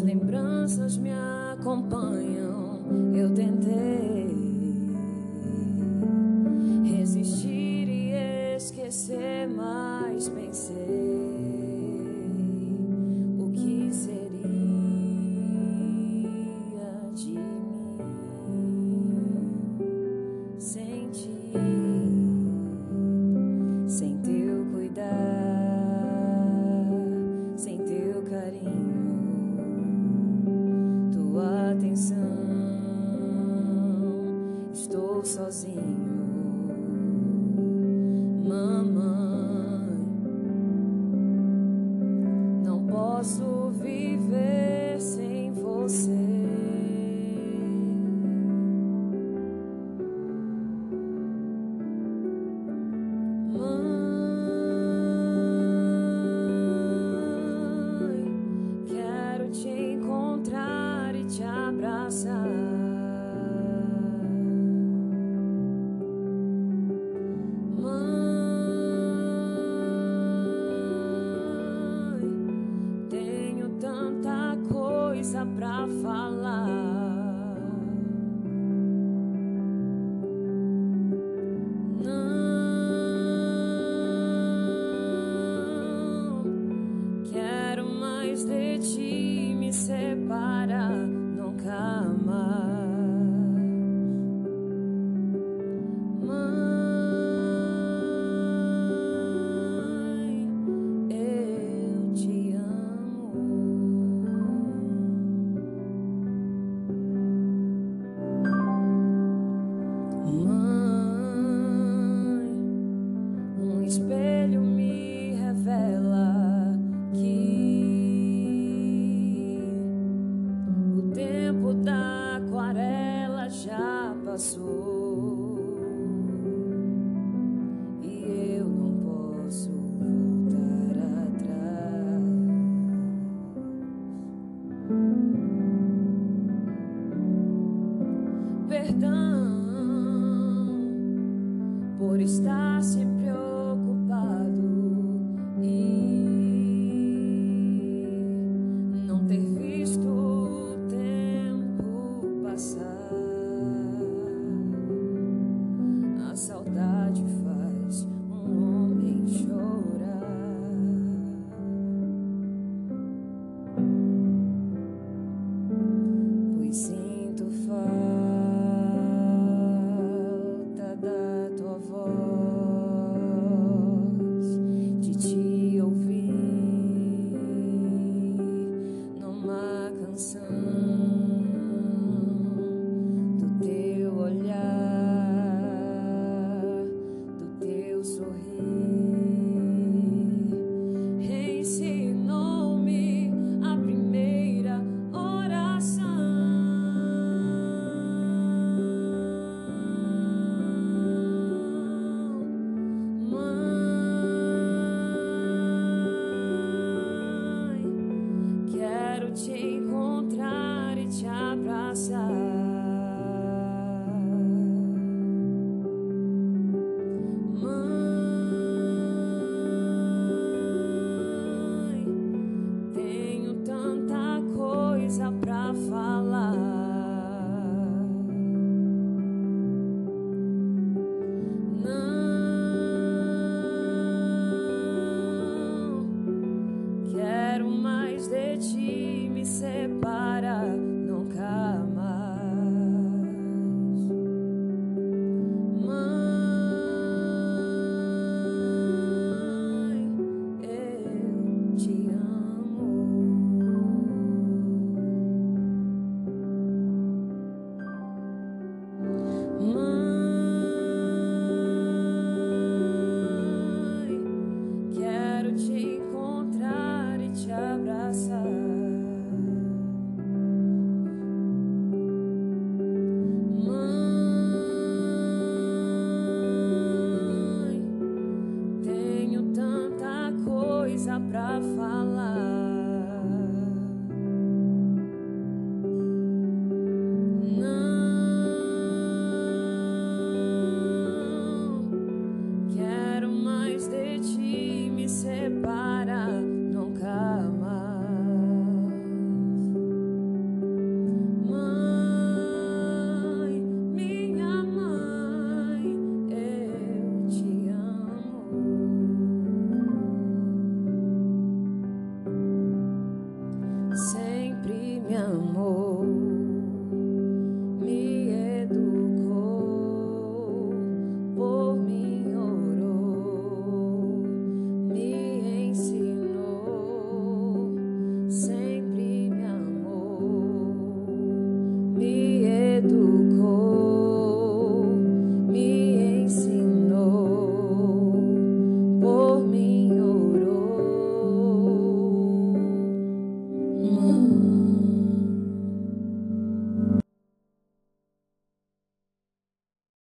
lembranças me acompanham. Eu tentei resistir e esquecer, mas pensei. mãe. Quero te encontrar e te abraçar. Mãe, tenho tanta coisa Pra falar. de ti me separa nunca mais. perdão por estar se so pra falar. Não quero mais de ti me separar nunca. sempre me amou.